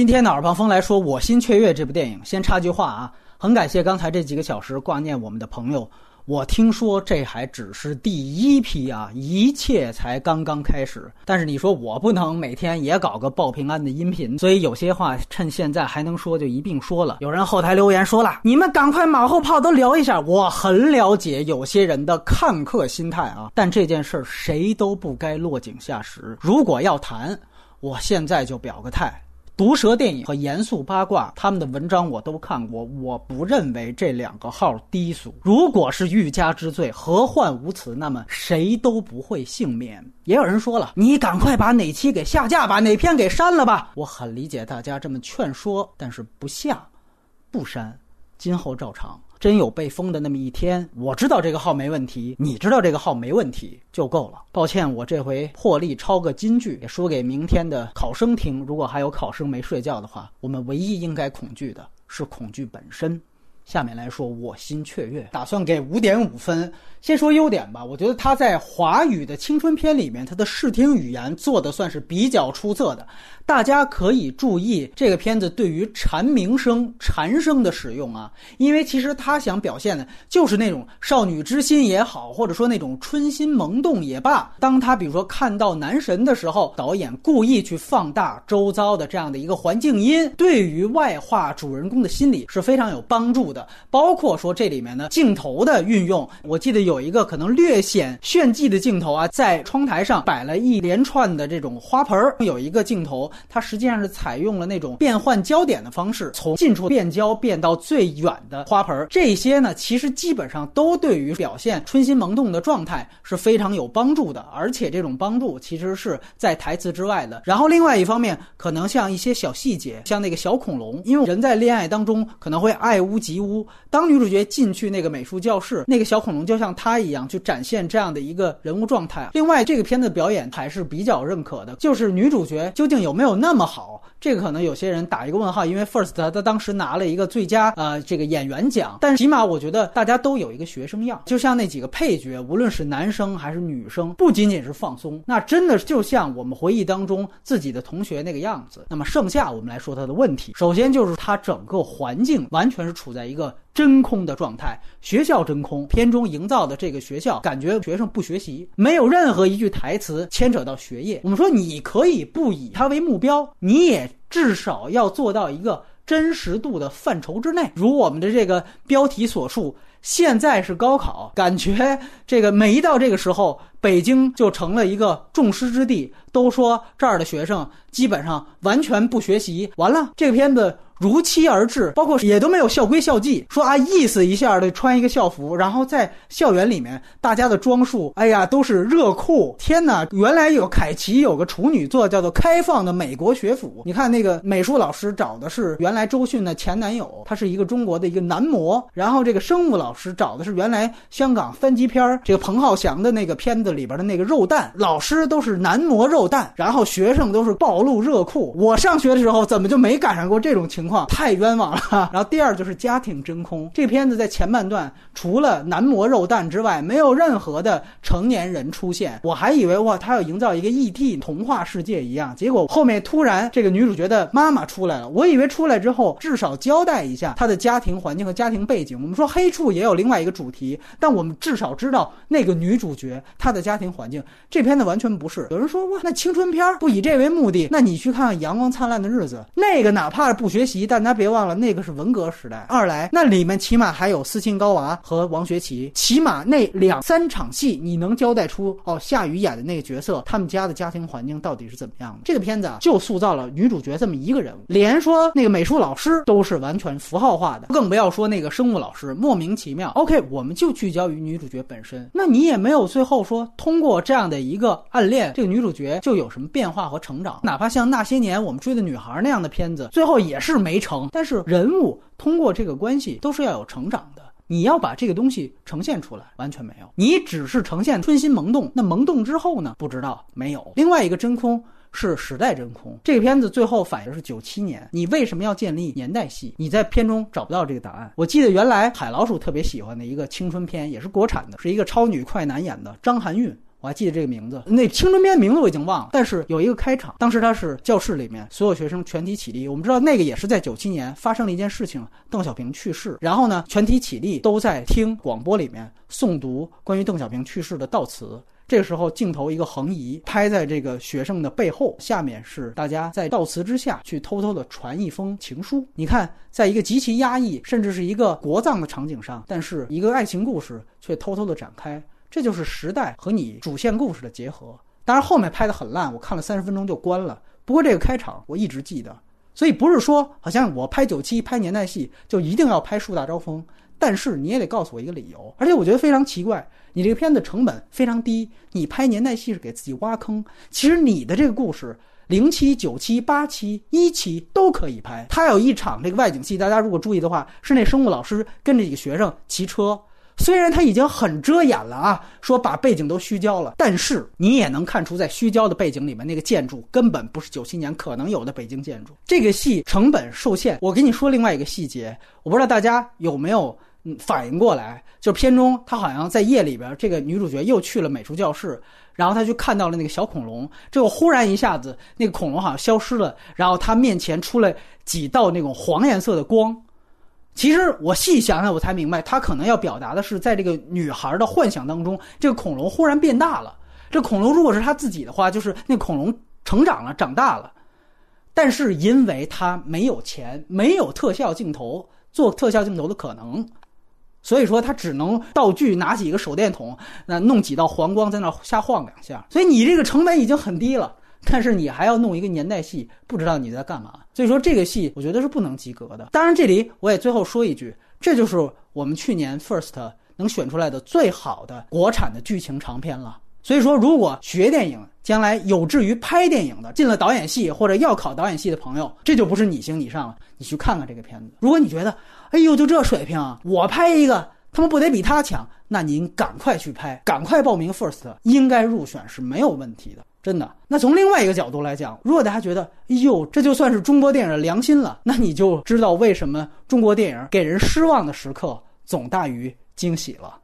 今天的耳旁风来说《我心雀跃》这部电影，先插句话啊，很感谢刚才这几个小时挂念我们的朋友。我听说这还只是第一批啊，一切才刚刚开始。但是你说我不能每天也搞个报平安的音频，所以有些话趁现在还能说就一并说了。有人后台留言说了，你们赶快马后炮都聊一下。我很了解有些人的看客心态啊，但这件事儿谁都不该落井下石。如果要谈，我现在就表个态。毒舌电影和严肃八卦，他们的文章我都看过。我不认为这两个号低俗。如果是欲加之罪，何患无辞？那么谁都不会幸免。也有人说了，你赶快把哪期给下架把，哪篇给删了吧。我很理解大家这么劝说，但是不下，不删，今后照常。真有被封的那么一天，我知道这个号没问题，你知道这个号没问题就够了。抱歉，我这回破例抄个金句，也说给明天的考生听。如果还有考生没睡觉的话，我们唯一应该恐惧的是恐惧本身。下面来说，我心雀跃，打算给五点五分。先说优点吧，我觉得他在华语的青春片里面，他的视听语言做的算是比较出色的。大家可以注意这个片子对于蝉鸣声、蝉声的使用啊，因为其实他想表现的就是那种少女之心也好，或者说那种春心萌动也罢。当他比如说看到男神的时候，导演故意去放大周遭的这样的一个环境音，对于外化主人公的心理是非常有帮助的。包括说这里面的镜头的运用，我记得有。有一个可能略显炫技的镜头啊，在窗台上摆了一连串的这种花盆儿。有一个镜头，它实际上是采用了那种变换焦点的方式，从近处变焦变到最远的花盆儿。这些呢，其实基本上都对于表现春心萌动的状态是非常有帮助的。而且这种帮助其实是在台词之外的。然后另外一方面，可能像一些小细节，像那个小恐龙，因为人在恋爱当中可能会爱屋及乌。当女主角进去那个美术教室，那个小恐龙就像。她一样去展现这样的一个人物状态。另外，这个片子表演还是比较认可的，就是女主角究竟有没有那么好？这个可能有些人打一个问号，因为 First 他当时拿了一个最佳呃这个演员奖，但起码我觉得大家都有一个学生样，就像那几个配角，无论是男生还是女生，不仅仅是放松，那真的就像我们回忆当中自己的同学那个样子。那么剩下我们来说他的问题，首先就是他整个环境完全是处在一个。真空的状态，学校真空。片中营造的这个学校，感觉学生不学习，没有任何一句台词牵扯到学业。我们说，你可以不以它为目标，你也至少要做到一个真实度的范畴之内。如我们的这个标题所述，现在是高考，感觉这个每一到这个时候，北京就成了一个众矢之的。都说这儿的学生基本上完全不学习，完了，这个片子。如期而至，包括也都没有校规校纪，说啊意思一下的穿一个校服，然后在校园里面大家的装束，哎呀都是热裤。天哪，原来有凯奇有个处女作叫做开放的美国学府。你看那个美术老师找的是原来周迅的前男友，他是一个中国的一个男模。然后这个生物老师找的是原来香港三级片这个彭浩翔的那个片子里边的那个肉蛋老师，都是男模肉蛋。然后学生都是暴露热裤。我上学的时候怎么就没赶上过这种情况？太冤枉了。然后第二就是家庭真空。这片子在前半段除了男模肉蛋之外，没有任何的成年人出现。我还以为哇，他要营造一个 E.T. 童话世界一样。结果后面突然这个女主角的妈妈出来了。我以为出来之后至少交代一下她的家庭环境和家庭背景。我们说黑处也有另外一个主题，但我们至少知道那个女主角她的家庭环境。这片子完全不是。有人说哇，那青春片不以这为目的？那你去看看《阳光灿烂的日子》，那个哪怕不学习。但他别忘了，那个是文革时代。二来，那里面起码还有斯琴高娃和王学圻，起码那两三场戏，你能交代出哦，夏雨演的那个角色，他们家的家庭环境到底是怎么样的？这个片子啊，就塑造了女主角这么一个人物，连说那个美术老师都是完全符号化的，更不要说那个生物老师莫名其妙。OK，我们就聚焦于女主角本身，那你也没有最后说通过这样的一个暗恋，这个女主角就有什么变化和成长？哪怕像那些年我们追的女孩那样的片子，最后也是没。没成，但是人物通过这个关系都是要有成长的。你要把这个东西呈现出来，完全没有。你只是呈现春心萌动，那萌动之后呢？不知道，没有。另外一个真空是时代真空。这个片子最后反映是九七年，你为什么要建立年代戏？你在片中找不到这个答案。我记得原来海老鼠特别喜欢的一个青春片，也是国产的，是一个超女快男演的张含韵。我还记得这个名字，那青春片名字我已经忘了，但是有一个开场，当时他是教室里面所有学生全体起立，我们知道那个也是在九七年发生了一件事情，邓小平去世，然后呢，全体起立都在听广播里面诵读关于邓小平去世的悼词。这个时候镜头一个横移，拍在这个学生的背后，下面是大家在悼词之下去偷偷的传一封情书。你看，在一个极其压抑，甚至是一个国葬的场景上，但是一个爱情故事却偷偷的展开。这就是时代和你主线故事的结合。当然后面拍的很烂，我看了三十分钟就关了。不过这个开场我一直记得，所以不是说好像我拍九七拍年代戏就一定要拍树大招风，但是你也得告诉我一个理由。而且我觉得非常奇怪，你这个片子成本非常低，你拍年代戏是给自己挖坑。其实你的这个故事零七、九七、八七、一期都可以拍。他有一场这个外景戏，大家如果注意的话，是那生物老师跟着几个学生骑车。虽然他已经很遮掩了啊，说把背景都虚焦了，但是你也能看出，在虚焦的背景里面，那个建筑根本不是九七年可能有的北京建筑。这个戏成本受限。我跟你说另外一个细节，我不知道大家有没有嗯反应过来，就片中他好像在夜里边，这个女主角又去了美术教室，然后她就看到了那个小恐龙，这个忽然一下子那个恐龙好像消失了，然后她面前出来几道那种黄颜色的光。其实我细想想，我才明白，他可能要表达的是，在这个女孩的幻想当中，这个恐龙忽然变大了。这恐龙如果是他自己的话，就是那恐龙成长了，长大了。但是因为他没有钱，没有特效镜头做特效镜头的可能，所以说他只能道具拿起一个手电筒，那弄几道黄光在那瞎晃两下。所以你这个成本已经很低了。但是你还要弄一个年代戏，不知道你在干嘛。所以说这个戏我觉得是不能及格的。当然这里我也最后说一句，这就是我们去年 First 能选出来的最好的国产的剧情长片了。所以说如果学电影将来有志于拍电影的，进了导演系或者要考导演系的朋友，这就不是你行你上了，你去看看这个片子。如果你觉得，哎呦就这水平，我拍一个他们不得比他强，那您赶快去拍，赶快报名 First，应该入选是没有问题的。真的，那从另外一个角度来讲，如果大家觉得，哎呦，这就算是中国电影的良心了，那你就知道为什么中国电影给人失望的时刻总大于惊喜了。